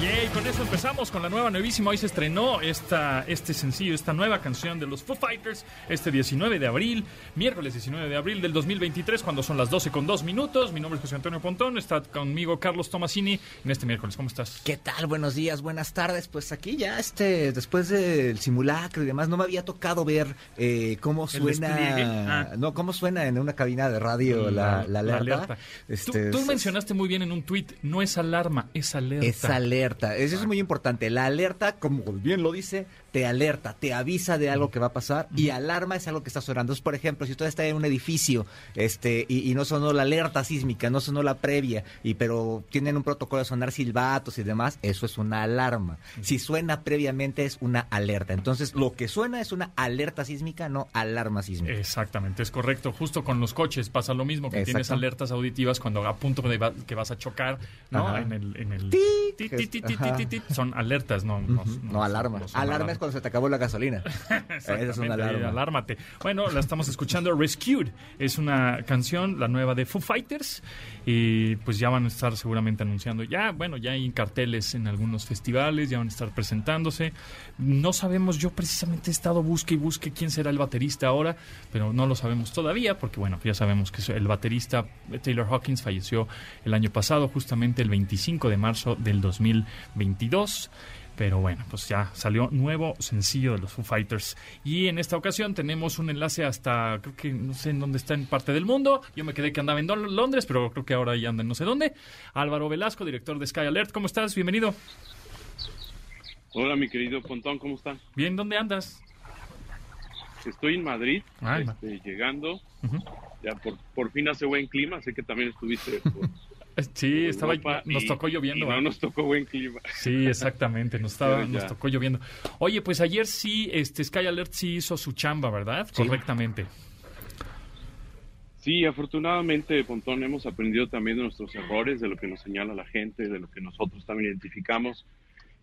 Y con eso empezamos con la nueva, nuevísima. Hoy se estrenó esta, este sencillo, esta nueva canción de los Foo Fighters, este 19 de abril, miércoles 19 de abril del 2023, cuando son las 12 con 2 minutos. Mi nombre es José Antonio Pontón, está conmigo Carlos Tomasini en este miércoles. ¿Cómo estás? ¿Qué tal? Buenos días, buenas tardes. Pues aquí ya, este, después del simulacro y demás, no me había tocado ver eh, cómo suena, ah. no, cómo suena en una cabina de radio la, alerta. Este, tú, mencionaste muy bien en un tweet, no es alarma, es alerta. Es alerta eso es muy importante. La alerta, como bien lo dice, te alerta, te avisa de algo que va a pasar y alarma es algo que está sonando. Entonces, por ejemplo, si usted está en un edificio este y, no sonó la alerta sísmica, no sonó la previa, y pero tienen un protocolo de sonar silbatos y demás, eso es una alarma. Si suena previamente es una alerta. Entonces, lo que suena es una alerta sísmica, no alarma sísmica. Exactamente, es correcto. Justo con los coches pasa lo mismo, que tienes alertas auditivas cuando a punto de que vas a chocar, ¿no? En el, en el son alertas, no, no, alarmas. Alarmas se te acabó la gasolina. Esa es una alarma. Alármate. Bueno, la estamos escuchando Rescued. Es una canción, la nueva de Foo Fighters. Y pues ya van a estar seguramente anunciando. Ya, bueno, ya hay carteles en algunos festivales, ya van a estar presentándose. No sabemos, yo precisamente he estado busque y busque quién será el baterista ahora, pero no lo sabemos todavía, porque bueno, ya sabemos que el baterista Taylor Hawkins falleció el año pasado, justamente el 25 de marzo del 2022. Pero bueno, pues ya salió nuevo sencillo de los Foo Fighters. Y en esta ocasión tenemos un enlace hasta, creo que no sé en dónde está en parte del mundo. Yo me quedé que andaba en Londres, pero creo que ahora ya anda en no sé dónde. Álvaro Velasco, director de Sky Alert. ¿Cómo estás? Bienvenido. Hola, mi querido Pontón, ¿cómo estás? Bien, ¿dónde andas? Estoy en Madrid, este, llegando. Ya por, por fin hace buen clima, sé que también estuviste por, Sí, estaba, nos tocó lloviendo. no nos tocó buen clima. Sí, exactamente, nos, estaba, nos tocó lloviendo. Oye, pues ayer sí, este Sky Alert sí hizo su chamba, ¿verdad? Correctamente. Sí, afortunadamente, Pontón, hemos aprendido también de nuestros errores, de lo que nos señala la gente, de lo que nosotros también identificamos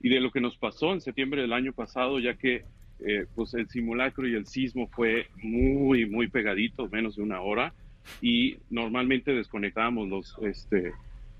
y de lo que nos pasó en septiembre del año pasado, ya que eh, pues el simulacro y el sismo fue muy, muy pegadito, menos de una hora y normalmente desconectábamos los, este,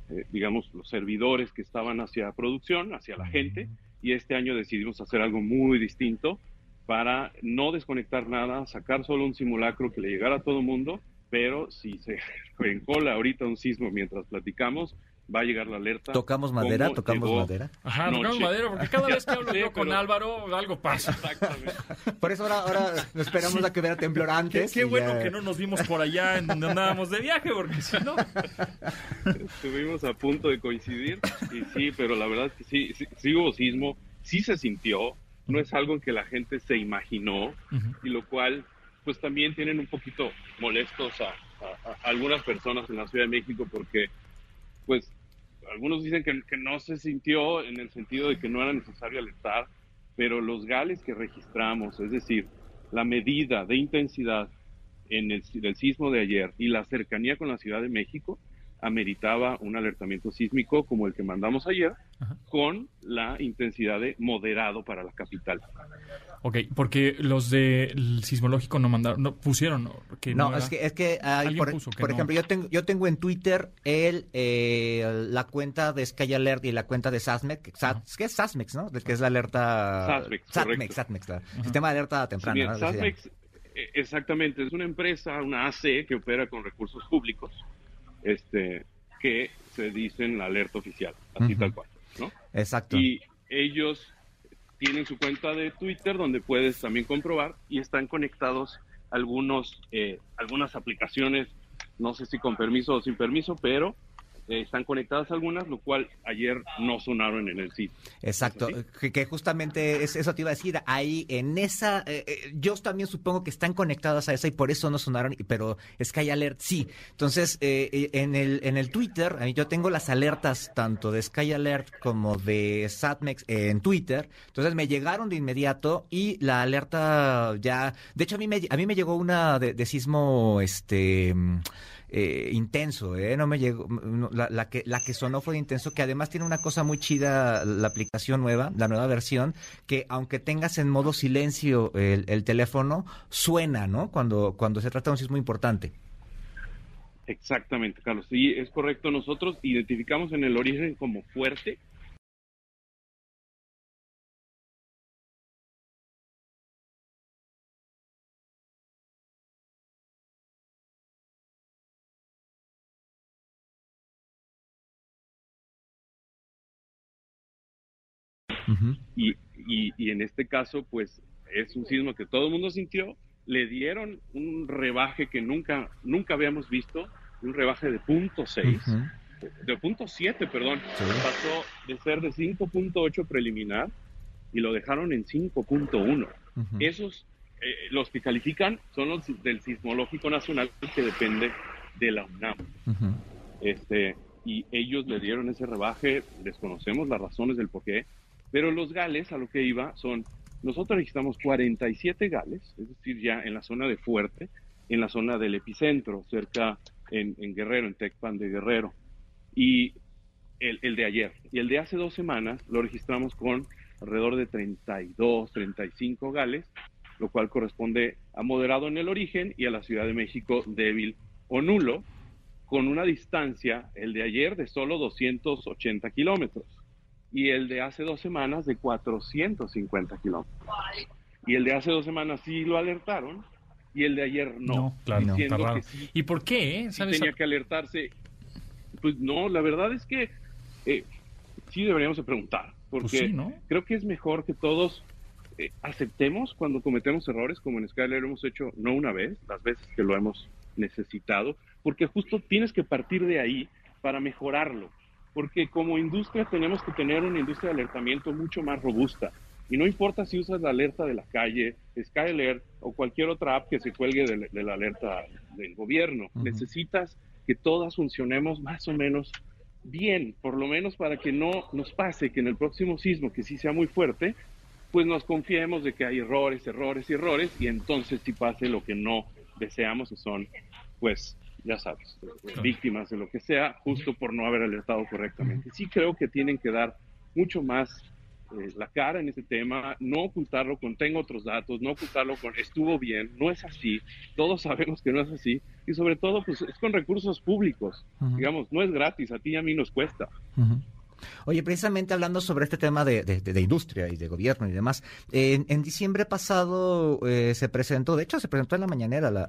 eh, digamos, los servidores que estaban hacia producción, hacia la gente, y este año decidimos hacer algo muy distinto para no desconectar nada, sacar solo un simulacro que le llegara a todo el mundo, pero si se encola ahorita un sismo mientras platicamos, va a llegar la alerta. ¿Tocamos madera? ¿Tocamos madera? Ajá, tocamos madera, porque cada vez que hablo yo con Álvaro, algo pasa. Exactamente. Por eso ahora, ahora esperamos a que vea temblor antes. Qué, bueno que no nos vimos por allá en donde andábamos de viaje, porque si no... Estuvimos a punto de coincidir, y sí, pero la verdad es que sí, sí, hubo sismo, sí se sintió, no es algo que la gente se imaginó, y lo cual, pues también tienen un poquito molestos a algunas personas en la Ciudad de México, porque pues algunos dicen que, no se sintió en el sentido de que no era necesario alertar, pero los gales que registramos, es decir, la medida de intensidad en el, del sismo de ayer y la cercanía con la Ciudad de México, ameritaba un alertamiento sísmico como el que mandamos ayer, con la intensidad de moderado para la capital. Ok, porque los del sismológico no mandaron, no pusieron que no, es que es que por, ejemplo yo tengo yo tengo en Twitter el eh, la cuenta de Sky Alert y la cuenta de SASMEX, que es SASMEX, ¿no? Que es la alerta SASMEX, SASMEX, sistema de alerta temprana. SASMEX, eh, exactamente, es una empresa, una AC que opera con recursos públicos, este, que se dicen la alerta oficial, así tal cual, ¿no? Exacto. Y ellos tienen su cuenta de Twitter donde puedes también comprobar y están conectados algunos, eh, algunas aplicaciones, no sé si con permiso o sin permiso, pero eh, están conectadas algunas, lo cual ayer no sonaron en el sitio. Exacto, que, justamente eso te iba a decir, ahí en esa, eh, eh, yo también supongo que están conectadas a esa y por eso no sonaron, pero Sky Alert sí. Entonces, en, el, en el Twitter, yo tengo las alertas tanto de Sky Alert como de Satmex en Twitter, entonces me llegaron de inmediato y la alerta ya, de hecho a mí me, a mí me llegó una de, de sismo, este eh, intenso, ¿eh? No me llegó, la, que, la que sonó fue intenso, que además tiene una cosa muy chida, la aplicación nueva, la nueva versión, que aunque tengas en modo silencio el, teléfono, suena, ¿no? Cuando, cuando se trata de un sismo importante. Exactamente, Carlos. Sí, es correcto. Nosotros identificamos en el origen como fuerte y, y, en este caso, pues es un sismo que todo el mundo sintió. Le dieron un rebaje que nunca, nunca habíamos visto, un rebaje de punto seis, de punto siete, perdón. Pasó de ser de 5.8 preliminar y lo dejaron en 5.1. Esos, eh, los que califican son los del Sismológico Nacional que depende de la UNAM. este, y ellos le dieron ese rebaje, desconocemos las razones del por qué, pero los gales, a lo que iba, son, nosotros registramos 47 gales, es decir, ya en la zona de Fuerte, en la zona del epicentro, cerca en, Guerrero, en Tecpan de Guerrero, y el, el, de ayer. Y el de hace dos semanas lo registramos con alrededor de 32, 35 gales, lo cual corresponde a moderado en el origen y a la Ciudad de México débil o nulo, con una distancia, el de ayer, de solo 280 kilómetros y el de hace dos semanas de 450 kilómetros. Y el de hace dos semanas sí lo alertaron y el de ayer no. No, claro, ¿Y por qué? Eh? tenía que alertarse. Pues no, la verdad es que eh, sí deberíamos de preguntar, pues porque creo que es mejor que todos eh, aceptemos cuando cometemos errores, como en Skyler hemos hecho no una vez, las veces que lo hemos necesitado, porque justo tienes que partir de ahí para mejorarlo porque como industria tenemos que tener una industria de alertamiento mucho más robusta. Y no importa si usas la alerta de la calle, Skyalert o cualquier otra app que se cuelgue de, la alerta del gobierno. Necesitas que todas funcionemos más o menos bien, por lo menos para que no nos pase que en el próximo sismo, que sí sea muy fuerte, pues nos confiemos de que hay errores, errores y errores, y entonces si pase lo que no deseamos, que son pues ya sabes, víctimas de lo que sea, justo por no haber alertado correctamente. Sí creo que tienen que dar mucho más eh, la cara en ese tema, no ocultarlo con tengo otros datos, no ocultarlo con estuvo bien, no es así, todos sabemos que no es así, y sobre todo pues es con recursos públicos, digamos, no es gratis, a ti y a mí nos cuesta. Oye, precisamente hablando sobre este tema de, de, industria y de gobierno y demás, en, diciembre pasado eh, se presentó, de hecho se presentó en la mañanera la,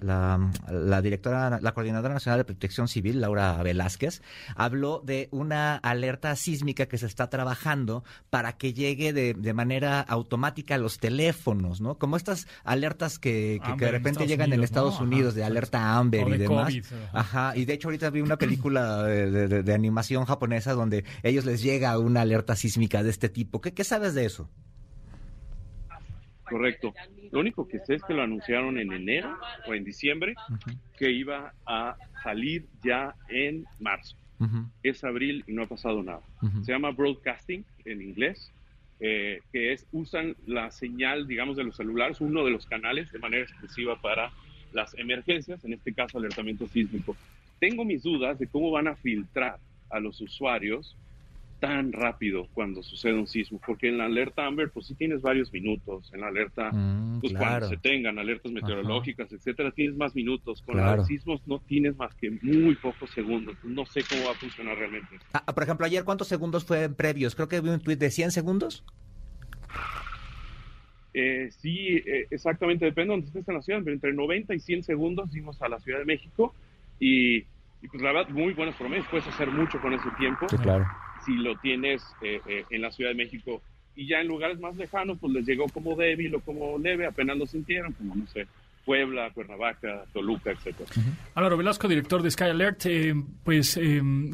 la, directora, la coordinadora nacional de protección civil, Laura Velázquez, habló de una alerta sísmica que se está trabajando para que llegue de, de manera automática a los teléfonos, ¿no? Como estas alertas que, que, de repente llegan en Estados Unidos, de alerta Amber y demás. ajá. y de hecho ahorita vi una película de, de animación japonesa donde ellos les llega una alerta sísmica de este tipo. ¿Qué, qué sabes de eso? Correcto. Lo único que sé es que lo anunciaron en enero o en diciembre, que iba a salir ya en marzo. Es abril y no ha pasado nada. Se llama broadcasting en inglés, eh, que es usan la señal, digamos, de los celulares, uno de los canales de manera exclusiva para las emergencias, en este caso alertamiento sísmico. Tengo mis dudas de cómo van a filtrar a los usuarios tan rápido cuando sucede un sismo, porque en la alerta Amber, pues sí tienes varios minutos, en la alerta, mm, pues cuando se tengan alertas meteorológicas, etcétera, tienes más minutos, con los sismos no tienes más que muy pocos segundos, no sé cómo va a funcionar realmente. Ah, por ejemplo, ayer, ¿cuántos segundos fue previos? Creo que vi un tweet de 100 segundos. Eh, sí, eh, exactamente, depende de donde estés en la ciudad, pero entre 90 y 100 segundos dimos a la Ciudad de México y, pues la verdad, muy buenos promedios, puedes hacer mucho con ese tiempo. Sí, claro si lo tienes eh, eh, en la Ciudad de México. Y ya en lugares más lejanos, pues les llegó como débil o como leve, apenas lo sintieron, como no sé, Puebla, Cuernavaca, Toluca, etcétera. Álvaro Velasco, director de Sky Alert, eh, pues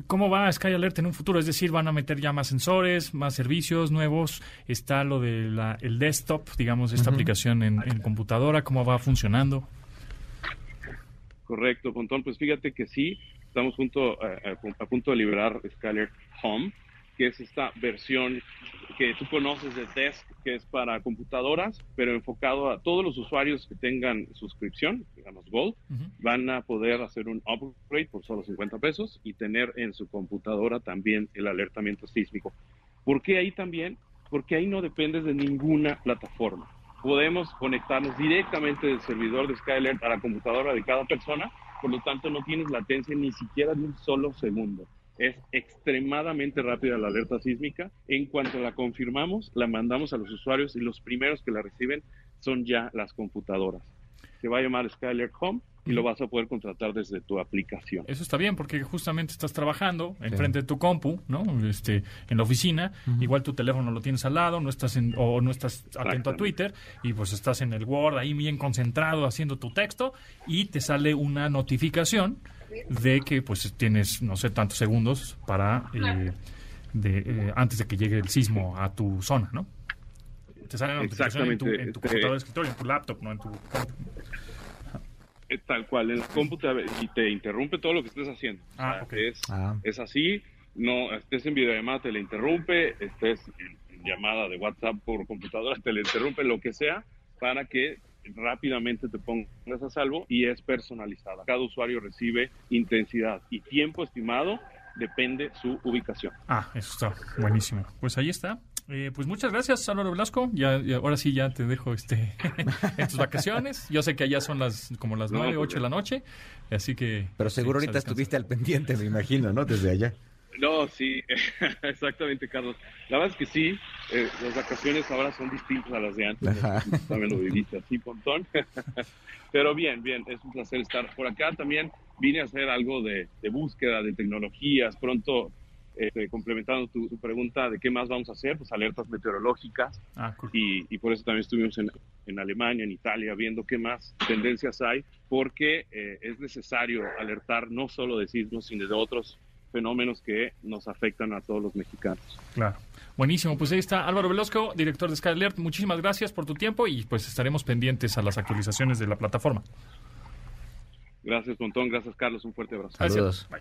¿cómo va Sky Alert en un futuro? Es decir, ¿van a meter ya más sensores, más servicios nuevos? ¿Está lo del el desktop, digamos, esta aplicación en, computadora? ¿Cómo va funcionando? Correcto, Pontón. Pues fíjate que sí, estamos junto, a, a punto de liberar Sky Alert Home, que es esta versión que tú conoces de Desk, que es para computadoras, pero enfocado a todos los usuarios que tengan suscripción, digamos Gold, van a poder hacer un upgrade por solo 50 pesos y tener en su computadora también el alertamiento sísmico. ¿Por qué ahí también? Porque ahí no dependes de ninguna plataforma. Podemos conectarnos directamente del servidor de Skylert a la computadora de cada persona, por lo tanto no tienes latencia ni siquiera de un solo segundo es extremadamente rápida la alerta sísmica. En cuanto la confirmamos, la mandamos a los usuarios y los primeros que la reciben son ya las computadoras. Se va a llamar Skyler Home y lo vas a poder contratar desde tu aplicación. Eso está bien porque justamente estás trabajando enfrente de tu compu, ¿no? Este, en la oficina, igual tu teléfono lo tienes al lado, no estás en, o no estás atento a Twitter y pues estás en el Word ahí bien concentrado haciendo tu texto y te sale una notificación de que pues tienes, no sé, tantos segundos para eh, de, eh, antes de que llegue el sismo a tu zona, ¿no? Te sale la notificación en tu, en tu computadora de escritorio, en tu laptop, no en tu eh, Tal cual, el computadora y te interrumpe todo lo que estés haciendo. Ah, es, ah. es así, no estés en videollamada, te le interrumpe, estés en, llamada de WhatsApp por computadora, te le interrumpe lo que sea para que rápidamente te pongas a salvo y es personalizada. Cada usuario recibe intensidad y tiempo estimado depende su ubicación. Ah, eso está buenísimo. Pues ahí está. Eh, pues muchas gracias, Álvaro Velasco. Ya, ahora sí ya te dejo este en tus vacaciones. Yo sé que allá son las como las nueve, pues ocho de la noche, así que. Pero seguro ahorita estuviste al pendiente, me imagino, ¿no? Desde allá. No, sí, exactamente, Carlos. La verdad es que sí, eh, las vacaciones ahora son distintas a las de antes. También lo viviste así, Pontón. Pero bien, bien, es un placer estar por acá. También vine a hacer algo de, búsqueda de tecnologías. Pronto, este, complementando tu, pregunta de qué más vamos a hacer, pues alertas meteorológicas. Ah, y, por eso también estuvimos en, Alemania, en Italia, viendo qué más tendencias hay, porque eh, es necesario alertar no solo de sismos, sino de otros fenómenos que nos afectan a todos los mexicanos. Claro. Buenísimo, pues ahí está Álvaro Velasco, director de Sky Alert. Muchísimas gracias por tu tiempo y pues estaremos pendientes a las actualizaciones de la plataforma. Gracias, Montón. Gracias, Carlos. Un fuerte abrazo. Saludos. Bye.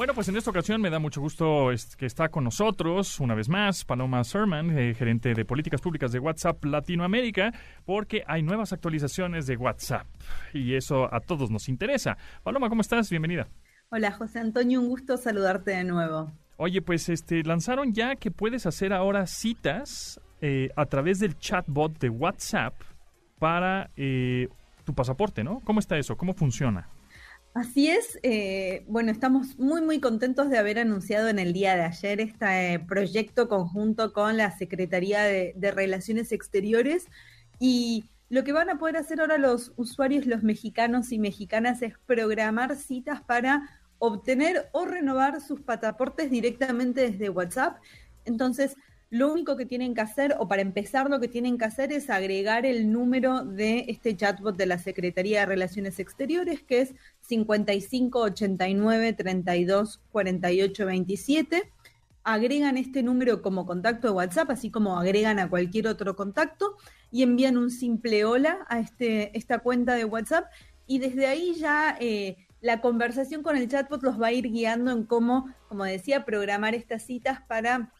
Bueno, pues en esta ocasión me da mucho gusto que está con nosotros una vez más Paloma Serman, eh, gerente de políticas públicas de WhatsApp Latinoamérica, porque hay nuevas actualizaciones de WhatsApp y eso a todos nos interesa. Paloma, ¿cómo estás? Bienvenida. Hola José Antonio, un gusto saludarte de nuevo. Oye, pues este lanzaron ya que puedes hacer ahora citas eh, a través del chatbot de WhatsApp para eh, tu pasaporte, ¿no? ¿Cómo está eso? ¿Cómo funciona? Así es, eh, bueno, estamos muy muy contentos de haber anunciado en el día de ayer este proyecto conjunto con la Secretaría de, de Relaciones Exteriores y lo que van a poder hacer ahora los usuarios, los mexicanos y mexicanas, es programar citas para obtener o renovar sus pasaportes directamente desde WhatsApp. Entonces, lo único que tienen que hacer, o para empezar lo que tienen que hacer es agregar el número de este chatbot de la Secretaría de Relaciones Exteriores, que es 5589 32 48 27. Agregan este número como contacto de WhatsApp, así como agregan a cualquier otro contacto, y envían un simple hola a este, esta cuenta de WhatsApp, y desde ahí ya... Eh, la conversación con el chatbot los va a ir guiando en cómo, como decía, programar estas citas para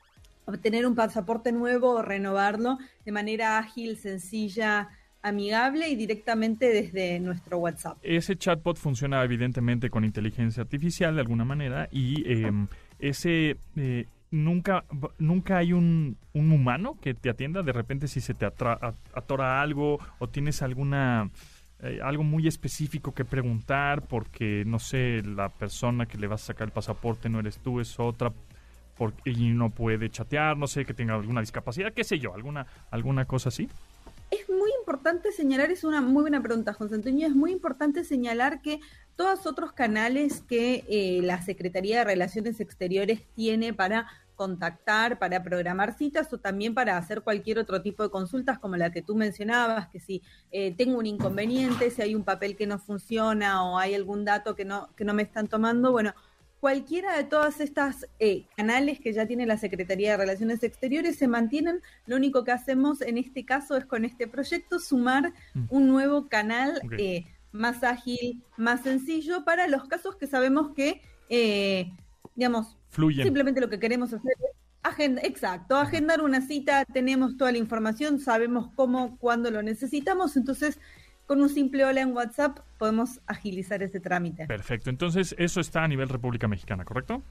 obtener un pasaporte nuevo o renovarlo de manera ágil, sencilla, amigable y directamente desde nuestro WhatsApp. Ese chatbot funciona evidentemente con inteligencia artificial de alguna manera y em, ese eh, nunca nunca hay un, humano que te atienda de repente si se te atora algo o tienes alguna eh, algo muy específico que preguntar porque, no sé, la persona que le vas a sacar el pasaporte no eres tú, es otra porque, y no puede chatear, no sé, que tenga alguna discapacidad, qué sé yo, alguna, alguna cosa así. Es muy importante señalar, es una muy buena pregunta, José Antonio, es muy importante señalar que todos otros canales que eh, la Secretaría de Relaciones Exteriores tiene para contactar para programar citas o también para hacer cualquier otro tipo de consultas como la que tú mencionabas, que si eh, tengo un inconveniente, si hay un papel que no funciona o hay algún dato que no, que no me están tomando, bueno, cualquiera de todas estas eh, canales que ya tiene la Secretaría de Relaciones Exteriores se mantienen. Lo único que hacemos en este caso es con este proyecto sumar mm. un nuevo canal eh, más ágil, más sencillo para los casos que sabemos que, eh, digamos, simplemente lo que queremos hacer es agenda, exacto, agendar una cita, tenemos toda la información, sabemos cómo, cuándo lo necesitamos, entonces con un simple hola en WhatsApp podemos agilizar ese trámite. Perfecto. Entonces, eso está a nivel República Mexicana, ¿correcto?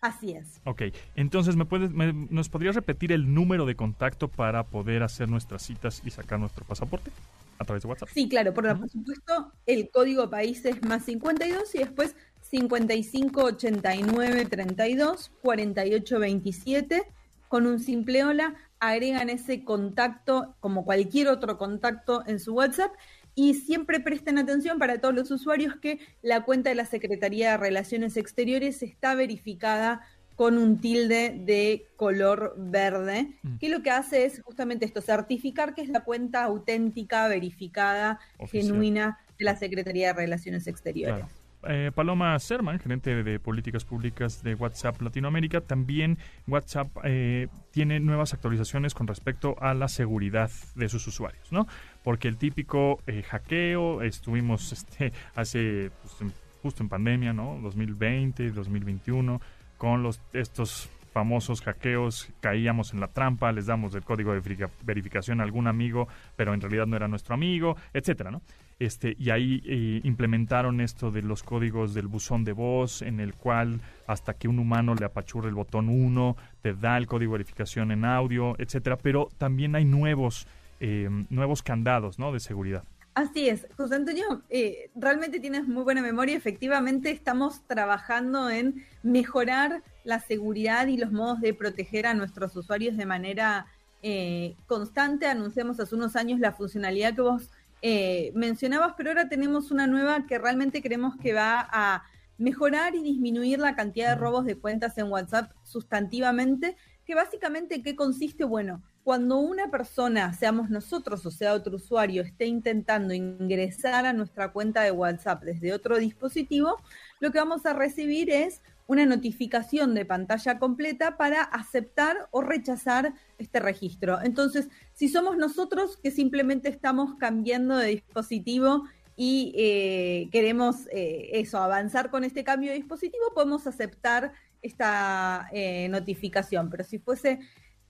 Así es. Ok, entonces, ¿me puedes, ¿nos podrías repetir el número de contacto para poder hacer nuestras citas y sacar nuestro pasaporte a través de WhatsApp? Sí, claro, por, supuesto, el código país es más 52 y después 55 89 32 48 27 con un simple hola agregan ese contacto como cualquier otro contacto en su WhatsApp y siempre presten atención para todos los usuarios que la cuenta de la Secretaría de Relaciones Exteriores está verificada con un tilde de color verde, mm. que lo que hace es justamente esto, certificar que es la cuenta auténtica, verificada, genuina de la Secretaría de Relaciones Exteriores. Eh, Paloma Serman, gerente de políticas públicas de WhatsApp Latinoamérica, también WhatsApp eh, tiene nuevas actualizaciones con respecto a la seguridad de sus usuarios, ¿no? Porque el típico eh, hackeo, estuvimos este, hace, pues, justo en pandemia, ¿no? 2020, 2021, con los estos famosos hackeos, caíamos en la trampa, les damos el código de verificación a algún amigo, pero en realidad no era nuestro amigo, etcétera, ¿no? Este, y ahí eh, implementaron esto de los códigos del buzón de voz, en el cual hasta que un humano le apachurre el botón 1, te da el código de verificación en audio, etcétera, pero también hay nuevos, eh, nuevos candados, ¿no? De seguridad. Así es, José Antonio, eh, realmente tienes muy buena memoria. Efectivamente, estamos trabajando en mejorar la seguridad y los modos de proteger a nuestros usuarios de manera eh, constante. Anunciamos hace unos años la funcionalidad que vos eh, mencionabas, pero ahora tenemos una nueva que realmente creemos que va a mejorar y disminuir la cantidad de robos de cuentas en WhatsApp sustantivamente, que básicamente, ¿qué consiste? Bueno, cuando una persona, seamos nosotros o sea otro usuario, esté intentando ingresar a nuestra cuenta de WhatsApp desde otro dispositivo, lo que vamos a recibir es una notificación de pantalla completa para aceptar o rechazar este registro. Entonces, si somos nosotros que simplemente estamos cambiando de dispositivo y eh, queremos eh, eso, avanzar con este cambio de dispositivo, podemos aceptar esta eh, notificación. Pero si fuese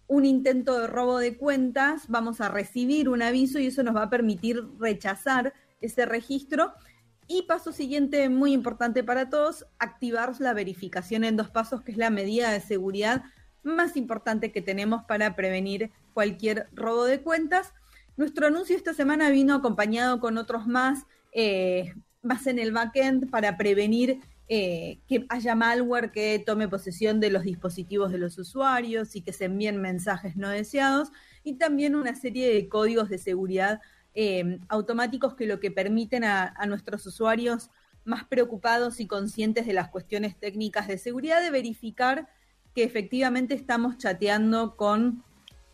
un intento de robo de cuentas, vamos a recibir un aviso y eso nos va a permitir rechazar ese registro. Y paso siguiente, muy importante para todos, activar la verificación en dos pasos, que es la medida de seguridad más importante que tenemos para prevenir cualquier robo de cuentas. Nuestro anuncio esta semana vino acompañado con otros más, eh, más en el backend para prevenir eh, que haya malware que tome posesión de los dispositivos de los usuarios y que se envíen mensajes no deseados, y también una serie de códigos de seguridad eh, automáticos que lo que permiten a, a, nuestros usuarios más preocupados y conscientes de las cuestiones técnicas de seguridad de verificar que efectivamente estamos chateando con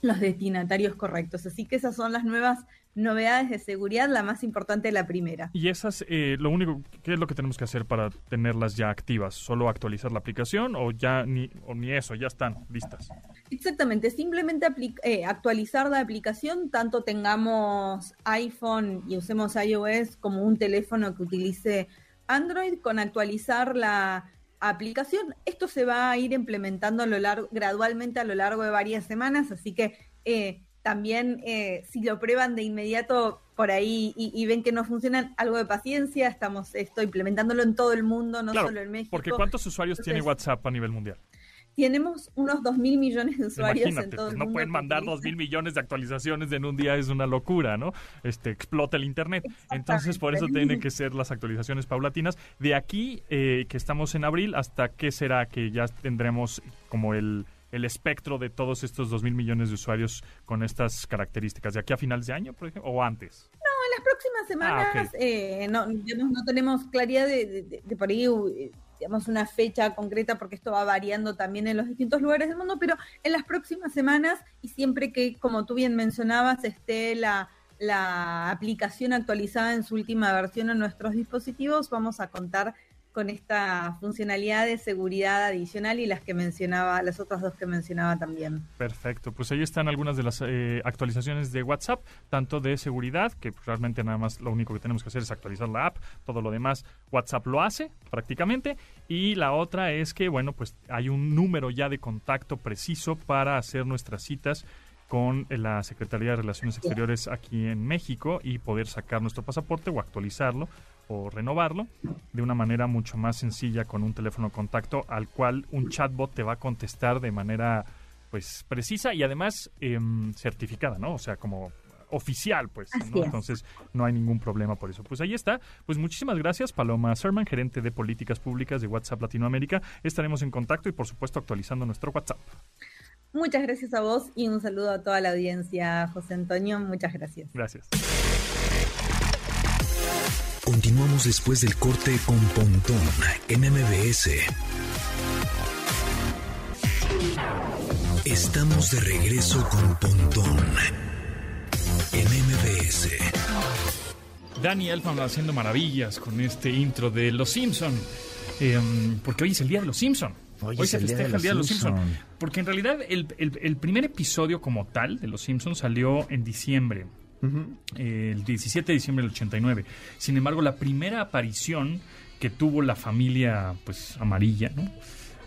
los destinatarios correctos. Así que esas son las nuevas novedades de seguridad, la más importante la primera. Y esas, eh, lo único, ¿qué es lo que tenemos que hacer para tenerlas ya activas? ¿Solo actualizar la aplicación o ya ni, o ni eso, ya están listas? Exactamente, simplemente eh, actualizar la aplicación, tanto tengamos iPhone y usemos iOS como un teléfono que utilice Android, con actualizar la aplicación. Esto se va a ir implementando a lo largo, gradualmente a lo largo de varias semanas, así que... Eh, también eh, si lo prueban de inmediato por ahí y, ven que no funcionan, algo de paciencia, estamos esto implementándolo en todo el mundo, no solo en México. Porque ¿cuántos usuarios tiene WhatsApp a nivel mundial? Tenemos unos 2 mil millones de usuarios en todo pues el no pueden mandar 2 mil millones de actualizaciones en un día, es una locura, ¿no? Este, explota el Internet. Entonces, por eso tienen que ser las actualizaciones paulatinas. De aquí, eh, que estamos en abril, ¿hasta qué será que ya tendremos como el el espectro de todos estos dos mil millones de usuarios con estas características? ¿De aquí a finales de año, por ejemplo, o antes? No, en las próximas ah, semanas eh, no, no, tenemos claridad de, por ahí. digamos, una fecha concreta porque esto va variando también en los distintos lugares del mundo, pero en las próximas semanas y siempre que, como tú bien mencionabas, esté la, la aplicación actualizada en su última versión en nuestros dispositivos, vamos a contar con esta funcionalidad de seguridad adicional y las que mencionaba, las otras dos que mencionaba también. Perfecto, pues ahí están algunas de las eh, actualizaciones de WhatsApp, tanto de seguridad, que realmente nada más lo único que tenemos que hacer es actualizar la app, todo lo demás WhatsApp lo hace prácticamente, y la otra es que, bueno, pues hay un número ya de contacto preciso para hacer nuestras citas con la Secretaría de Relaciones Exteriores aquí en México y poder sacar nuestro pasaporte o actualizarlo o renovarlo de una manera mucho más sencilla con un teléfono contacto al cual un chatbot te va a contestar de manera pues precisa y además em, certificada, ¿no? O sea, como oficial, pues. Entonces, no hay ningún problema por eso. Pues ahí está. Pues muchísimas gracias, Paloma Serman, gerente de políticas públicas de WhatsApp Latinoamérica. Estaremos en contacto y, por supuesto, actualizando nuestro WhatsApp. Muchas gracias a vos y un saludo a toda la audiencia, José Antonio. Muchas gracias. Gracias. Continuamos después del corte con Pontón en MBS. Estamos de regreso con Pontón en MBS. Dani Elfman haciendo maravillas con este intro de Los Simpson, em, porque hoy es el día de Los Simpson. Hoy, se festeja el día de Los Simpson. Porque en realidad el, el, primer episodio como tal de Los Simpsons salió en diciembre el 17 de diciembre del 89. Sin embargo, la primera aparición que tuvo la familia pues amarilla,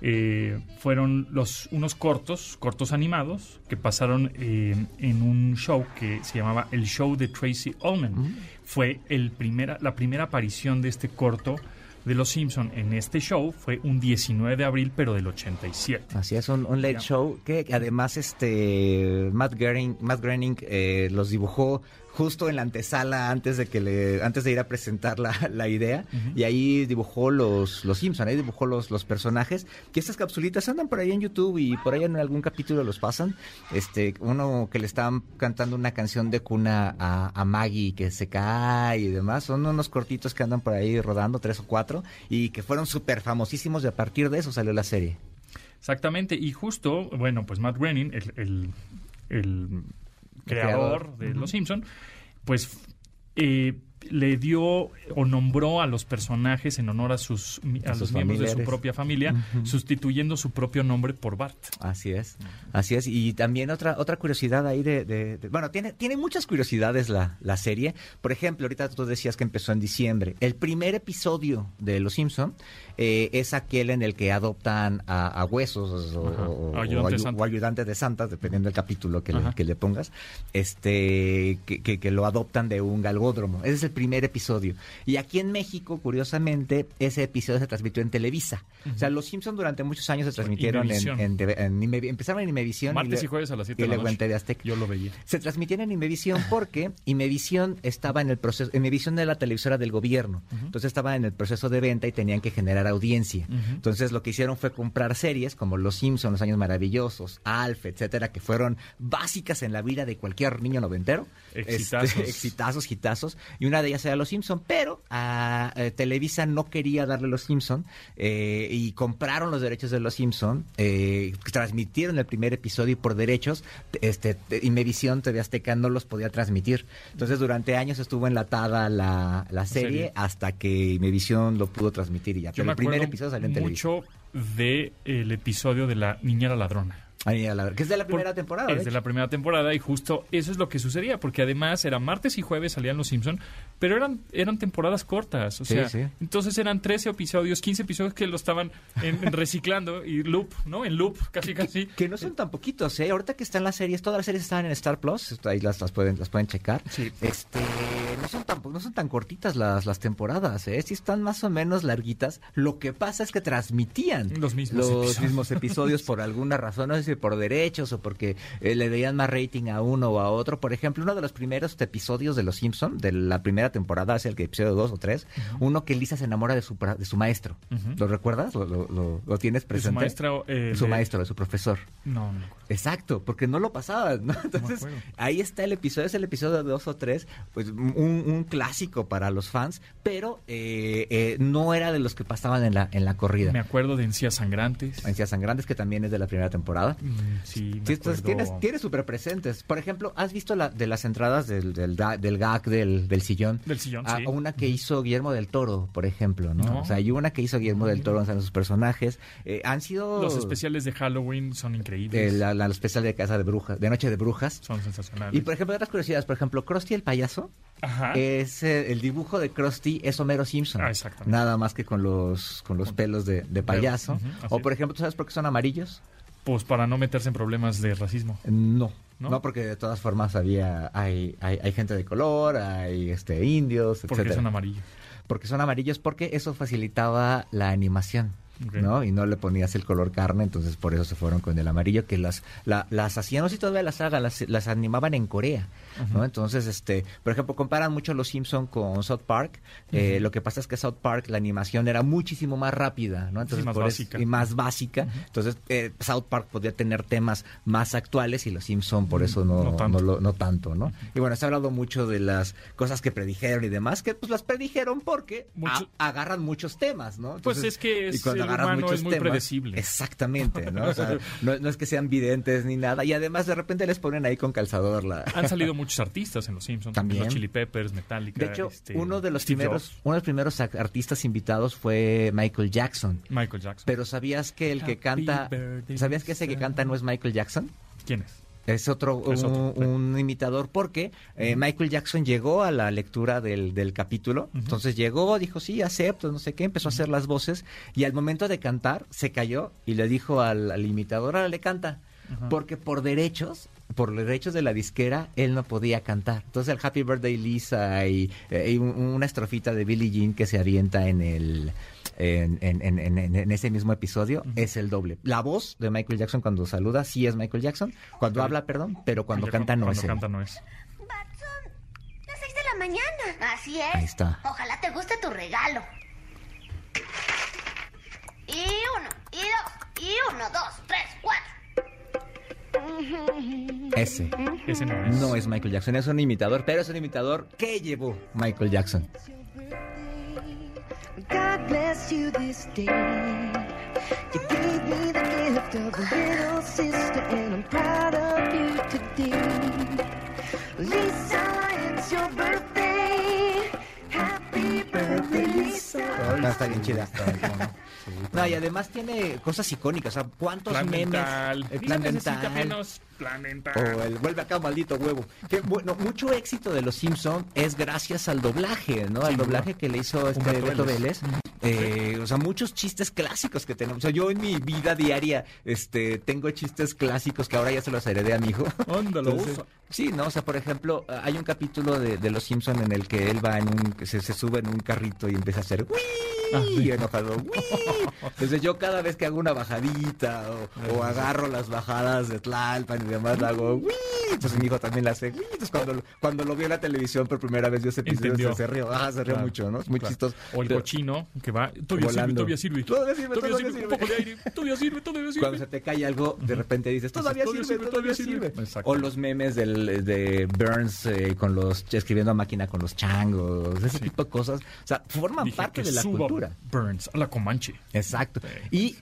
eh, fueron los unos cortos, cortos animados, que pasaron eh, en un show que se llamaba El Show de Tracy Ullman. Fue el primera, la primera aparición de este corto de Los Simpson en este show fue un 19 de abril, pero del 87. Así es, un, late show que además este Matt Groening, Matt Groening eh, los dibujó justo en la antesala antes de que le, antes de ir a presentar la, la idea y ahí dibujó los los Simpson, ahí dibujó los, los personajes que estas capsulitas andan por ahí en YouTube y por ahí en algún capítulo los pasan. Este, uno que le estaban cantando una canción de cuna a, a Maggie que se cae y demás, son unos cortitos que andan por ahí rodando tres o cuatro y que fueron súper famosísimos y a partir de eso salió la serie. Exactamente, y justo, bueno, pues Matt Groening, el, el creador, de Los Simpson, pues eh, le dio o nombró a los personajes en honor a sus a, los miembros de su propia familia, sustituyendo su propio nombre por Bart. Así es, así es. Y también otra otra curiosidad ahí de, bueno, tiene tiene muchas curiosidades la, la serie. Por ejemplo, ahorita tú decías que empezó en diciembre. El primer episodio de Los Simpson eh, es aquel en el que adoptan a, huesos o, ayudantes de Santa, dependiendo del capítulo que le, que le, pongas, este que, que, lo adoptan de un galgódromo. Ese es el primer episodio. Y aquí en México, curiosamente, ese episodio se transmitió en Televisa. O sea, Los Simpsons durante muchos años se transmitieron en, en, empezaron en Imevisión. Martes y, jueves a las 7 de la noche. Azteca. Yo lo veía. Se transmitieron en Imevisión porque Imevisión estaba en el proceso, Imevisión de la televisora del gobierno. Entonces estaba en el proceso de venta y tenían que generar audiencia. Entonces lo que hicieron fue comprar series como Los Simpsons, Los Años Maravillosos, Alf, etcétera, que fueron básicas en la vida de cualquier niño noventero. Exitazos. Este, exitazos, hitazos. Y una de ellas era Los Simpson, pero a eh, Televisa no quería darle Los Simpson eh, y compraron los derechos de Los Simpson, eh, transmitieron el primer episodio y por derechos, este, Imevisión TV Azteca no los podía transmitir. Entonces durante años estuvo enlatada la, la serie, hasta que Imevisión lo pudo transmitir y ya. Pero el primer episodio salió en Televisa. Mucho de el episodio de la niñera ladrona que es de la primera temporada. Es de, la primera temporada y justo eso es lo que sucedía, porque además era martes y jueves salían los Simpson, pero eran eran temporadas cortas, o sea, entonces eran 13 episodios, 15 episodios que lo estaban reciclando y loop, ¿no? En loop, casi casi. Que, no son tan poquitos, ¿eh? Ahorita que están las series, todas las series están en Star Plus, ahí las, las pueden las pueden checar. Este, no son tan no son tan cortitas las las temporadas, ¿eh? Sí están más o menos larguitas. Lo que pasa es que transmitían los mismos los episodios. mismos episodios por alguna razón, no sé si por derechos o porque eh, le veían más rating a uno o a otro. Por ejemplo, uno de los primeros episodios de Los Simpson, de la primera temporada, es el que episodio 2 o 3, uno que Lisa se enamora de su, de su maestro. ¿Lo recuerdas? ¿Lo, lo, tienes presente? su maestro. Eh, su maestro, de su profesor. No, no. Exacto, porque no lo pasaba, ¿no? Entonces, ahí está el episodio, es el episodio 2 o 3, pues un, clásico para los fans, pero eh, eh, no era de los que pasaban en la, en la corrida. Me acuerdo de Encías Sangrantes. Encías Sangrantes, que también es de la primera temporada. Mm, sí, me tienes, tienes súper presentes. Por ejemplo, ¿has visto la, de las entradas del, del, del gag del, del, sillón? Del sillón, ah, Una que hizo Guillermo del Toro, por ejemplo, ¿no? O sea, hay una que hizo Guillermo del Toro en sus personajes. Eh, han sido... Los especiales de Halloween son increíbles. la, la, especial de Casa de Brujas, de Noche de Brujas. Son sensacionales. Y, por ejemplo, otras curiosidades. Por ejemplo, Krusty el payaso. Es eh, el dibujo de Krusty es Homero Simpson. Ah, Nada más que con los con los pelos de, payaso. o por ejemplo, ¿tú sabes por qué son amarillos? Pues para no meterse en problemas de racismo. No. No, porque de todas formas había hay, hay, gente de color, hay este indios, etc. Porque son amarillos. Porque son amarillos porque eso facilitaba la animación. ¿no? Y no le ponías el color carne, entonces por eso se fueron con el amarillo, que las, las hacían, no sé si todavía las haga, las, las animaban en Corea, ¿no? Entonces, este, por ejemplo, comparan mucho los Simpson con South Park, eh, lo que pasa es que South Park la animación era muchísimo más rápida, ¿no? Entonces, y más básica. y más básica, entonces eh, South Park podía tener temas más actuales y los Simpson por eso no, no, tanto. no, tanto, ¿no? Y bueno, se ha hablado mucho de las cosas que predijeron y demás, que pues las predijeron porque agarran muchos temas, ¿no? pues es que es es muy predecible. Exactamente, ¿no? ¿no? es que sean videntes ni nada. Y además de repente les ponen ahí con calzador la... Han salido muchos artistas en Los Simpsons. También. Los Chili Peppers, Metallica. De hecho, este, uno de los primeros uno de los primeros artistas invitados fue Michael Jackson. Michael Jackson. Pero ¿sabías que el que canta... ¿Sabías que ese que canta no es Michael Jackson? ¿Quién es? Es otro, un, imitador porque eh, Michael Jackson llegó a la lectura del, del capítulo, entonces llegó, dijo, sí, acepto, no sé qué, empezó a hacer las voces y al momento de cantar se cayó y le dijo al, imitador, ahora le canta, porque por derechos por derechos de la disquera, él no podía cantar. Entonces el Happy Birthday Lisa y, eh, una estrofita de Billie Jean que se avienta en el en, en, ese mismo episodio es el doble. La voz de Michael Jackson cuando saluda sí es Michael Jackson, cuando habla, perdón, pero cuando canta no cuando es. canta no es. las seis de la mañana. Así es. Ahí está. Ojalá te guste tu regalo. Y uno, y dos, y uno, dos, tres, cuatro. Ese. Ese no es. No es Michael Jackson, es un imitador, pero es un imitador que llevó Michael Jackson. God bless you this day. You gave me the gift of a little sister, and I'm proud of you today. Lisa, it's your birthday. Happy birthday, Lisa. Oh, está bien chida. No, y además tiene cosas icónicas. O sea, ¿cuántos memes? El plan mental. O el vuelve acá, maldito huevo. Que, bueno, mucho éxito de Los Simpson es gracias al doblaje, ¿no? al doblaje que le hizo este Beto Vélez. Eh, o sea, muchos chistes clásicos que tenemos. O sea, yo en mi vida diaria este, tengo chistes clásicos que ahora ya se los heredé a mi hijo. Ándalo. Sí, ¿no? O sea, por ejemplo, hay un capítulo de, de Los Simpson en el que él va en un, se, se sube en un carrito y empieza a hacer ah, y enojado. Entonces yo cada vez que hago una bajadita o, agarro las bajadas de Tlalpan demás, hago Entonces mi hijo también la hace Entonces cuando, cuando lo vio en la televisión por primera vez, yo ese episodio se rió. Ah, se rió mucho, ¿no? Es muy chistoso. O el cochino que va, todavía sirve, todavía sirve. Todavía sirve, todavía, sirve. Un poco de aire, todavía sirve, todavía sirve. Cuando se te cae algo, de repente dices, todavía, sirve, todavía sirve. O los memes del, de Burns eh, con los, escribiendo a máquina con los changos, ese tipo de cosas. O sea, forman parte de la cultura. Burns, a la Comanche. Exacto. Y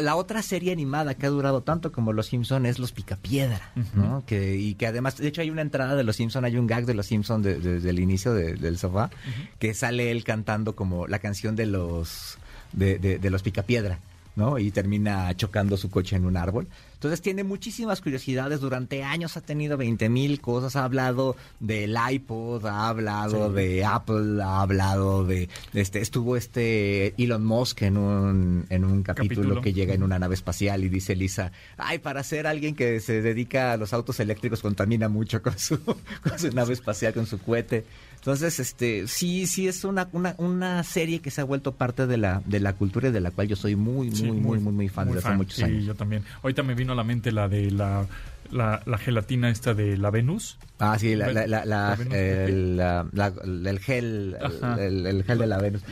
la otra serie animada que ha durado tanto como Los Simpson es Los Picapiedra, ¿no? Que, y que además, de hecho hay una entrada de Los Simpson, hay un gag de Los Simpson desde el inicio del sofá, que sale él cantando como la canción de los de, de los Picapiedra. ¿No? Y termina chocando su coche en un árbol. Entonces tiene muchísimas curiosidades. Durante años ha tenido 20 mil cosas. Ha hablado del iPod, ha hablado de Apple, ha hablado de, este. Estuvo este Elon Musk en un, en un capítulo, que llega en una nave espacial y dice Lisa, ay, para ser alguien que se dedica a los autos eléctricos contamina mucho con su, con su nave espacial, con su cohete. Entonces, este, sí, sí es una, una, una serie que se ha vuelto parte de la, de la cultura y de la cual yo soy muy, muy, muy, muy, muy, fan desde hace muchos años. Sí, yo también. Ahorita me vino a la mente la de la la, la gelatina esta de la Venus. Ah, sí, la, el, gel, el, el gel de la Venus.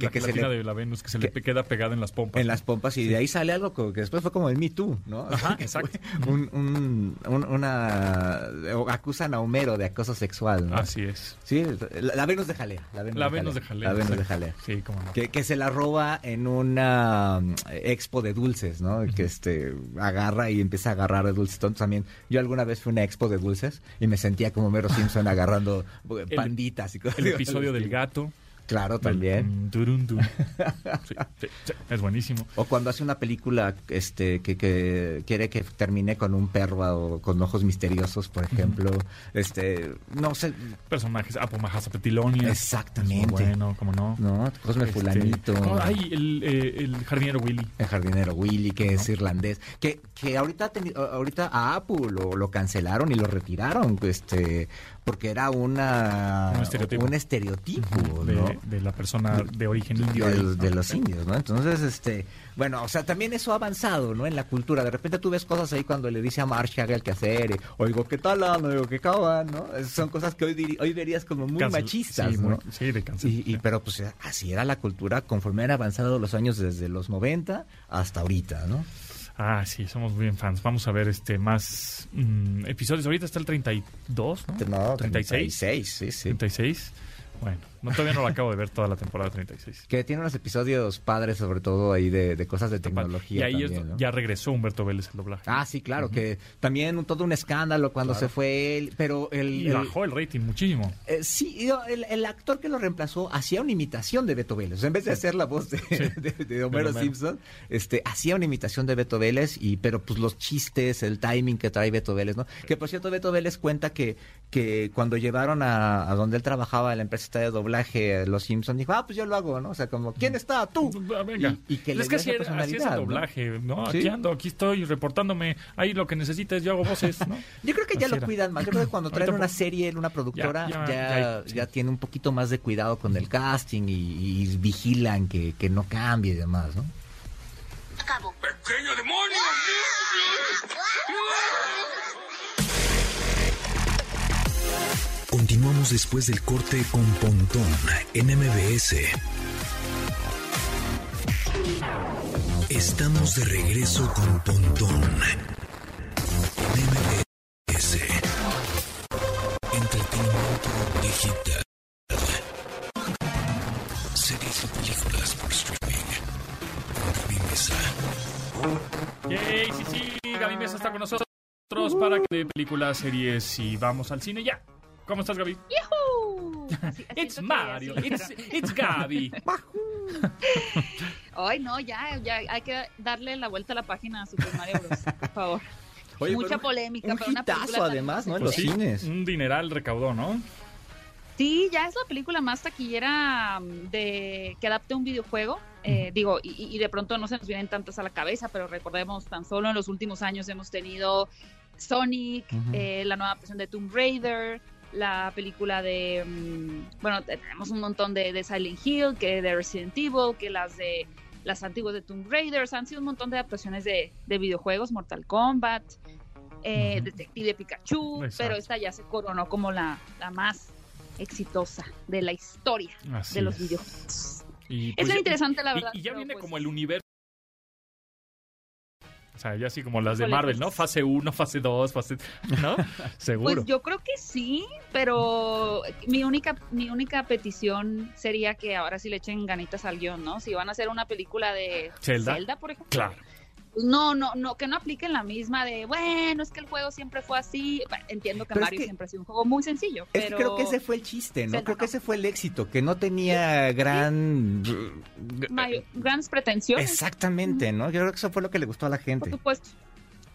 la que se gelatina le- de la Venus que se le que- queda pegada en las pompas. en las pompas y de ahí sale algo que después fue como el Me Too, ¿no? Ajá, Que exacto. Un, un- un- una acusan a Homero de acoso sexual, ¿no? Así es. Sí, la, Venus de Jalea. La Venus, de, Venus jalea, de jalea. La Venus de. Jalea. Sí, cómo no. Que, que se la roba en una mm, expo de dulces, ¿no? Que este agarra y empieza a agarrar de dulces. Entonces también, yo alguna vez fui a una expo de dulces y me sentía como Mero Simpson agarrando panditas y cosas. El episodio del gato. Claro, también. mm, turun, turun. Sí, sí, sí, es buenísimo. O cuando hace una película este que, que quiere que termine con un perro o con ojos misteriosos, por ejemplo. Este, no sé, Personajes, Apomahasa Petilonia. Exactamente. Bueno, como no. no, Cosme Este, Fulanito. Ay, el, eh, el jardinero Willy. El jardinero Willy, que es irlandés, que, que ahorita ahorita a Apple lo, lo cancelaron y lo retiraron, este, porque era una Un estereotipo. un estereotipo, de, ¿no? de la persona de origen indio. de, los- ¿no? de los indios, ¿no? Entonces, este, bueno, o sea, también eso ha avanzado, ¿no? En la cultura. De repente tú ves cosas ahí cuando le dice a Marsh que haga el quehacer, y, oigo, ¿qué tal? no Oigo, ¿qué caban? ¿no? Esas Son cosas que hoy, diri- hoy verías como muy Cancel- machistas, sí, ¿no? muy- sí, de cancel. Y, y- pero pues así era la cultura conforme han avanzado los años desde los 90 hasta ahorita, ¿no? Ah, sí, somos bien fans. Vamos a ver este más mm, episodios. Ahorita está el 32, ¿no? No, 36. 36, sí, sí. 36. Bueno, no, todavía no lo acabo de ver toda la temporada 36. Que tiene unos episodios padres, sobre todo ahí de, de cosas de tecnología. y ahí también, es- ¿no? ya regresó Humberto Vélez al doblaje. Ah, sí, claro, que también todo un escándalo cuando Claro. se fue él, pero el... y el- bajó el rating muchísimo. eh, sí, el, el actor que lo reemplazó hacía una imitación de Beto Vélez. O sea, en vez de hacer la voz de, de- de Homero. Simpson, este, hacía una imitación de Beto Vélez, y, pero pues los chistes, el timing que trae Beto Vélez, ¿no? Que por cierto, Beto Vélez cuenta que, que cuando llevaron a, a donde él trabajaba, la empresa de doblaje, Los Simpson, dijo, ah, pues yo lo hago, ¿no? O sea, como, ¿quién está? Tú. Ah, Venga. Y, y que le es que así, es el ¿no? doblaje. ¿no? Sí. Aquí ando, aquí estoy reportándome. Ahí lo que necesites, yo hago voces, ¿no? Yo creo que ya lo cuidan más. Yo creo que cuando traen una serie, una productora, Ya, ya, ya, ya, ya hay- sí. tiene un poquito más de cuidado con el casting y, y vigilan que, que no cambie y demás, ¿no? Acabo. ¡Pequeño demonio! Continuamos después del corte con Pontón en MBS. Estamos de regreso con Pontón en MBS. Entretenimiento digital. Series y películas por streaming. Gaby Mesa. Yay, sí, sí, Gaby Mesa está con nosotros para que de películas, series y vamos al cine ya. ¿Cómo estás, Gaby? Así- It's Mario, así- it's, it's Gaby. Ay, no, ya, ya hay que darle la vuelta a la página a Super Mario Bros. Por favor. Oye, Mucha pero un- polémica Un para una hitazo además, ¿no? En Pues los sí, cines. Un dineral recaudó, ¿no? Sí, ya es la película más taquillera mm, de que adapte un videojuego. Eh, Digo, y, y de pronto no se nos vienen tantas a la cabeza, pero recordemos, tan solo en los últimos años hemos tenido Sonic, eh, la nueva versión de Tomb Raider, la película de, mm, bueno, te- tenemos un montón de, de Silent Hill, que de Resident Evil, que las de las antiguas de Tomb Raiders, han sido un montón de adaptaciones de, de videojuegos, Mortal Kombat, eh. Detective Pikachu, Exacto. pero esta ya se coronó como la, la más exitosa de la historia Así de los es. videojuegos. Y, Es pues, bien ya- interesante, la verdad. Y, ya viene pues, como el universo. O sea, ya así como las de Marvel, pues- ¿no? Fase 1, fase 2, fase... ¿No? Seguro. Pues yo creo que sí, pero mi única, mi única petición sería que ahora sí le echen ganitas al guion, ¿no? Si van a hacer una película de Zelda. por ejemplo. Claro. Pues no, no, no, que no apliquen la misma de, bueno, es que el juego siempre fue así. Bueno, entiendo que Pero es Mario que- siempre ha sido un juego muy sencillo, Es que pero creo que ese fue el chiste, ¿no? Creo que no. ese fue el éxito, que no tenía gran... Mario- grandes pretensiones. Exactamente, ¿no? Yo creo que eso fue lo que le gustó a la Por gente. supuesto.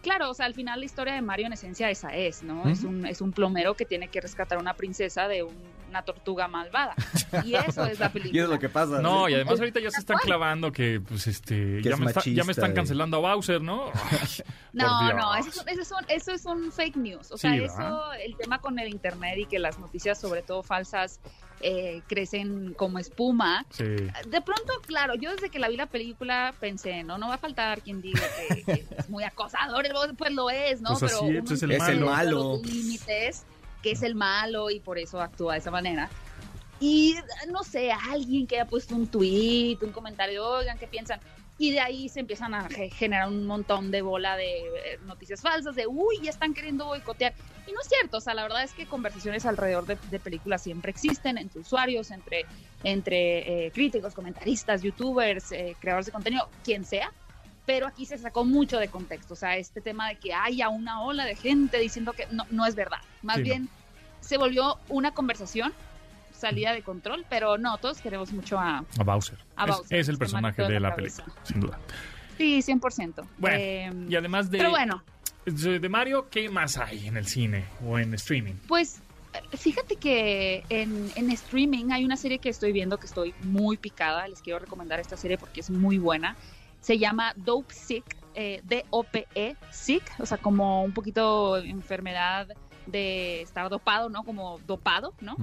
Claro, o sea, al final la historia de Mario en esencia esa es, ¿no? Es un es un plomero que tiene que rescatar a una princesa de un- una tortuga malvada. Y eso es la película. Y es lo que pasa. No, y además ahorita ya se están clavando que, pues, este, Que ya es me, está- ya me machista están cancelando a Bowser, ¿no? Ay, No, no, eso eso, es un, eso es un fake news. O Sí, sea, ¿verdad? eso, el tema con el internet y que las noticias, sobre todo falsas, eh, crecen como espuma. De pronto, claro, yo desde que la vi la película pensé, no, no va a faltar quien diga que, es muy acosador, pues lo es, ¿no? Pues Pero es el malo. malo. límites, que es el malo y por eso actúa de esa manera. Y no sé, alguien que haya puesto un tweet, un comentario, oigan, ¿qué piensan? y de ahí se empiezan a generar un montón de bola de eh, noticias falsas, de uy, ya están queriendo boicotear. Y no es cierto, o sea, la verdad es que conversaciones alrededor de, películas siempre existen entre usuarios, entre, entre eh, críticos, comentaristas, youtubers, eh, creadores de contenido, quien sea. Pero aquí se sacó mucho de contexto, o sea, este tema de que haya una ola de gente diciendo que no, no es verdad. Más bien se volvió una conversación salida de control, pero no, todos queremos mucho a, Bowser. es, el personaje de, la, película, sin duda. Sí, 100%. Bueno, em, y además de, pero bueno. De Mario, ¿qué más hay en el cine o en streaming? Pues fíjate que en, en, streaming hay una serie que estoy viendo que estoy muy picada. Les quiero recomendar esta serie porque es muy buena. Se llama Dope Sick, eh, D-O-P-E, Sick, o sea, como un poquito enfermedad de estar dopado, ¿no? Como dopado, ¿no?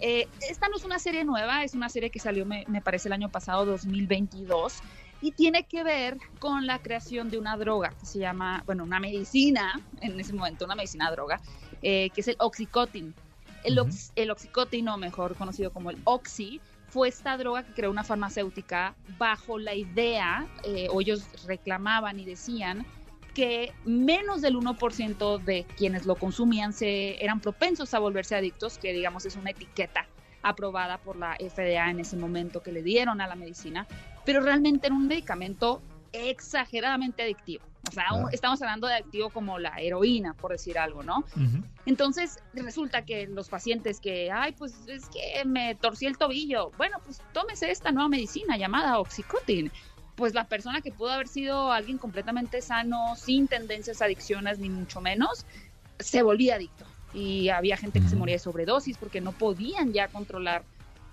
Eh, esta no es una serie nueva, es una serie que salió, me, parece, el año pasado, 2022, y tiene que ver con la creación de una droga que se llama, bueno, una medicina, en ese momento, una medicina droga, eh, que es el Oxycontin. El, el Oxycontin, o mejor conocido como el Oxy, fue esta droga que creó una farmacéutica bajo la idea, eh, o ellos reclamaban y decían, que menos del 1% de quienes lo consumían se, eran propensos a volverse adictos, que digamos es una etiqueta aprobada por la FDA en ese momento que le dieron a la medicina, pero realmente era un medicamento exageradamente adictivo. O sea, estamos hablando de adictivo como la heroína, por decir algo, ¿no? Entonces, resulta que los pacientes que, ay, pues es que me torcí el tobillo, bueno, pues tómese esta nueva medicina llamada Oxycontin pues la persona que pudo haber sido alguien completamente sano, sin tendencias a adicciones ni mucho menos, se volvía adicto. Y había gente que se moría de sobredosis porque no podían ya controlar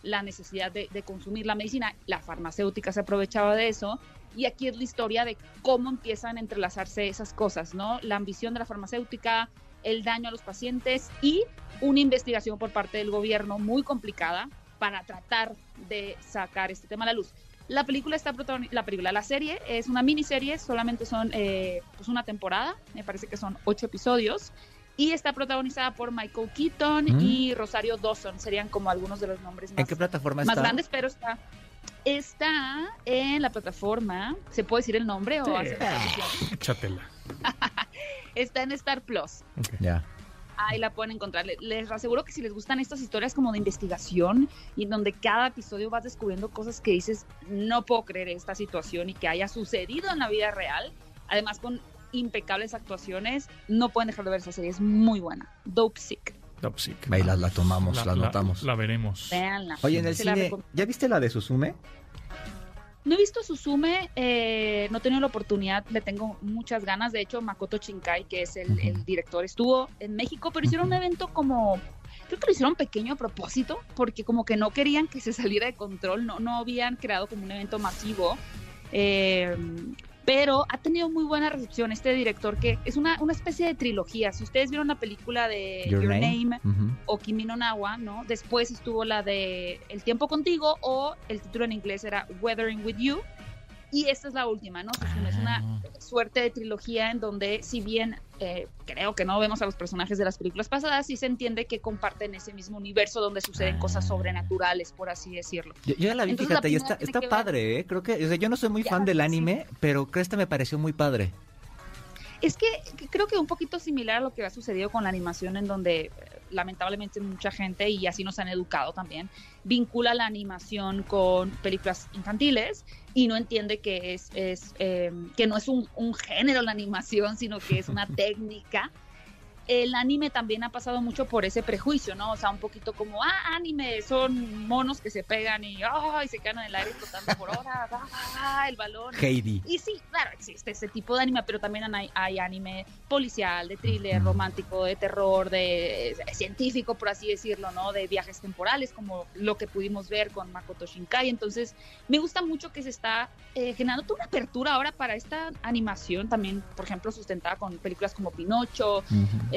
la necesidad de, consumir la medicina. La farmacéutica se aprovechaba de eso. Y aquí es la historia de cómo empiezan a entrelazarse esas cosas, ¿no? La ambición de la farmacéutica, el daño a los pacientes y una investigación por parte del gobierno muy complicada para tratar de sacar este tema a la luz. La película está la película, la serie es una miniserie, solamente son eh, pues una temporada, me parece que son ocho episodios y está protagonizada por Michael Keaton mm. y Rosario Dawson, serían como algunos de los nombres más, ¿En qué plataforma más grandes, pero está está en la plataforma, ¿se puede decir el nombre o está en Star Plus. Ya. Ahí la pueden encontrar. Les aseguro que si les gustan estas historias como de investigación y en donde cada episodio vas descubriendo cosas que dices, no puedo creer esta situación y que haya sucedido en la vida real, además con impecables actuaciones, no pueden dejar de ver esa serie, es muy buena. Dope Sick. Dope Sick. Ahí la, tomamos, la, notamos. La, veremos. Oye, en el cine, ¿ya viste la de Susume? No he visto Suzume, eh, no he tenido la oportunidad, le tengo muchas ganas. De hecho, Makoto Shinkai, que es el, director, estuvo en México, pero hicieron un evento como, creo que lo hicieron pequeño a propósito, porque como que no querían que se saliera de control, no, no habían creado como un evento masivo. Eh, pero ha tenido muy buena recepción este director que es una, una especie de trilogía. Si ustedes vieron la película de Your, Name, o Kimi no Nawa, ¿no? Después estuvo la de El tiempo contigo o el título en inglés era Weathering with You. Y esta es la última, ¿no? Es una ah. suerte de trilogía en donde, si bien eh, creo que no vemos a los personajes de las películas pasadas, sí se entiende que comparten ese mismo universo donde suceden cosas ah. sobrenaturales, por así decirlo. Yo, ya la vi, fíjate, y está, está padre, ¿eh? Creo que, o sea, yo no soy muy fan del anime, pero creo que esta me pareció muy padre. Es que creo que un poquito similar a lo que ha sucedido con la animación, en donde lamentablemente mucha gente, y así nos han educado también, vincula la animación con películas infantiles y no entiende que es, es eh, que no es un, un género la animación, sino que es una técnica el anime también ha pasado mucho por ese prejuicio, ¿no? O sea, un poquito como, ah, anime, son monos que se pegan y, ay, se quedan en el aire flotando por horas, ah, el balón. Heidi. Y sí, claro, existe ese tipo de anime, pero también hay, hay anime policial, de thriller, romántico, de terror, de, científico, por así decirlo, ¿no? De viajes temporales, como lo que pudimos ver con Makoto Shinkai. Entonces, me gusta mucho que se está eh, generando toda una apertura ahora para esta animación, también, por ejemplo, sustentada con películas como Pinocho,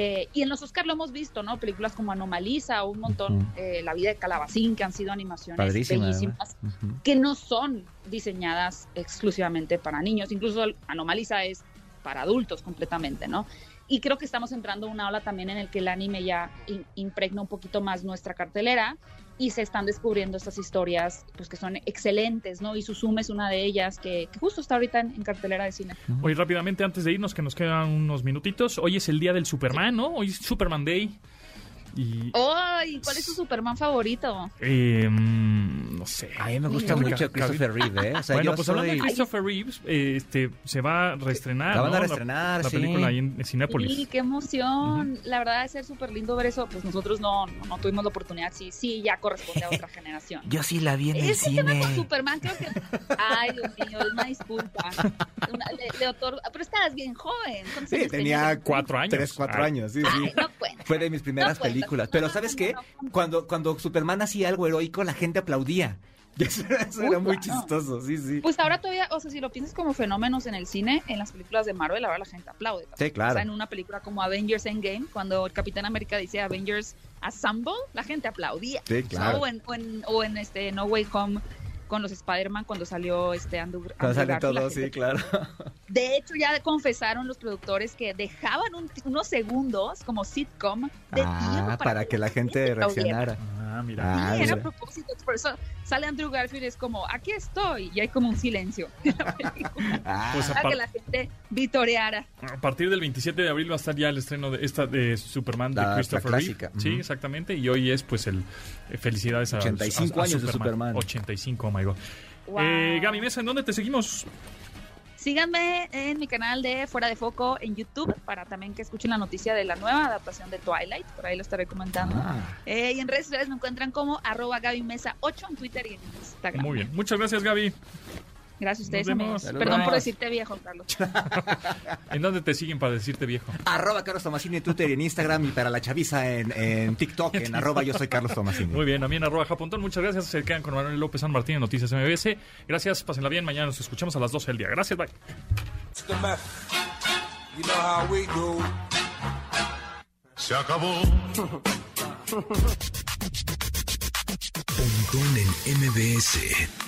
Eh, y en los Oscar lo hemos visto, ¿no? Películas como Anomaliza un montón, eh, La vida de Calabacín, que han sido animaciones bellísimas, que no son diseñadas exclusivamente para niños. Incluso Anomaliza es para adultos completamente, ¿no? Y creo que estamos entrando a una ola también en el que el anime ya impregna un poquito más nuestra cartelera y se están descubriendo estas historias pues que son excelentes, ¿no? Y Suzume es una de ellas que, justo está ahorita en, cartelera de cine. Hoy rápidamente antes de irnos que nos quedan unos minutitos, hoy es el día del Superman, ¿no? Hoy es Superman Day. ¡Ay! ¿Cuál es tu Superman favorito? Eh, no sé. A mí me gusta mucho Christopher Reeves, ¿eh? O sea, bueno, pues hablando de Christopher Reeves, este, se va a reestrenar. La van a reestrenar, la, película ahí en Cinépolis. Sí, qué emoción. La verdad, de ser súper lindo ver eso. Pues nosotros no, no, tuvimos la oportunidad. Sí, sí, ya corresponde a otra generación. Yo sí la vi en el cine. Tema con Superman, creo que. Ay, Dios mío, es una disculpa. le, Pero estabas bien joven. Sí, tenía cuatro años. Tres, cuatro años, sí, sí. no Fue de mis primeras películas. Pero ¿sabes qué? Cuando, cuando Superman hacía algo heroico, la gente aplaudía. Eso, era muy chistoso, sí, sí. Pues ahora todavía, o sea, si lo piensas como fenómenos en el cine, en las películas de Marvel, ahora la gente aplaude. Sí, claro. O sea, en una película como Avengers Endgame, cuando el Capitán América dice Avengers Assemble, la gente aplaudía. Sí, claro. O, en, o, en, o en este No Way Home, con los Spider-Man cuando salió este Andrew, Cuando salió todo, sí, claro. De hecho, ya confesaron los productores que dejaban unos segundos como sitcom de ah, para, que, la gente reaccionara. Ah, mira. Ah, era a propósito, por eso sale Andrew Garfield y es como, aquí estoy, y hay como un silencio ah. pues para que la gente vitoreara. A partir del 27 de abril va a estar ya el estreno de esta de Superman de Christopher Reeve. Sí, exactamente, y hoy es pues el eh, felicidades a 85 años de Superman. 85, oh my god. Eh, Gaby Mesa, ¿en dónde te seguimos? Síganme en mi canal de Fuera de Foco en YouTube para también que escuchen la noticia de la nueva adaptación de Twilight. Por ahí lo estaré comentando. Ah. Eh, y en redes sociales me encuentran como arroba Gaby Mesa 8 en Twitter y en Instagram. Muy bien. Muchas gracias, Gaby. Gracias a ustedes, amigos. Perdón por decirte viejo, Carlos. ¿En dónde te siguen para decirte viejo? Arroba Carlos Tomasini en Twitter y en Instagram y para la chaviza en, TikTok, en arroba yo soy Carlos Tomasini. Muy bien, a mí en arroba Japontón. Muchas gracias. Se quedan con Manuel López San Martín en Noticias MBS. Gracias, pásenla bien. Mañana nos escuchamos a las 12 del día. Gracias, bye. Se acabó. Pontón en MBS.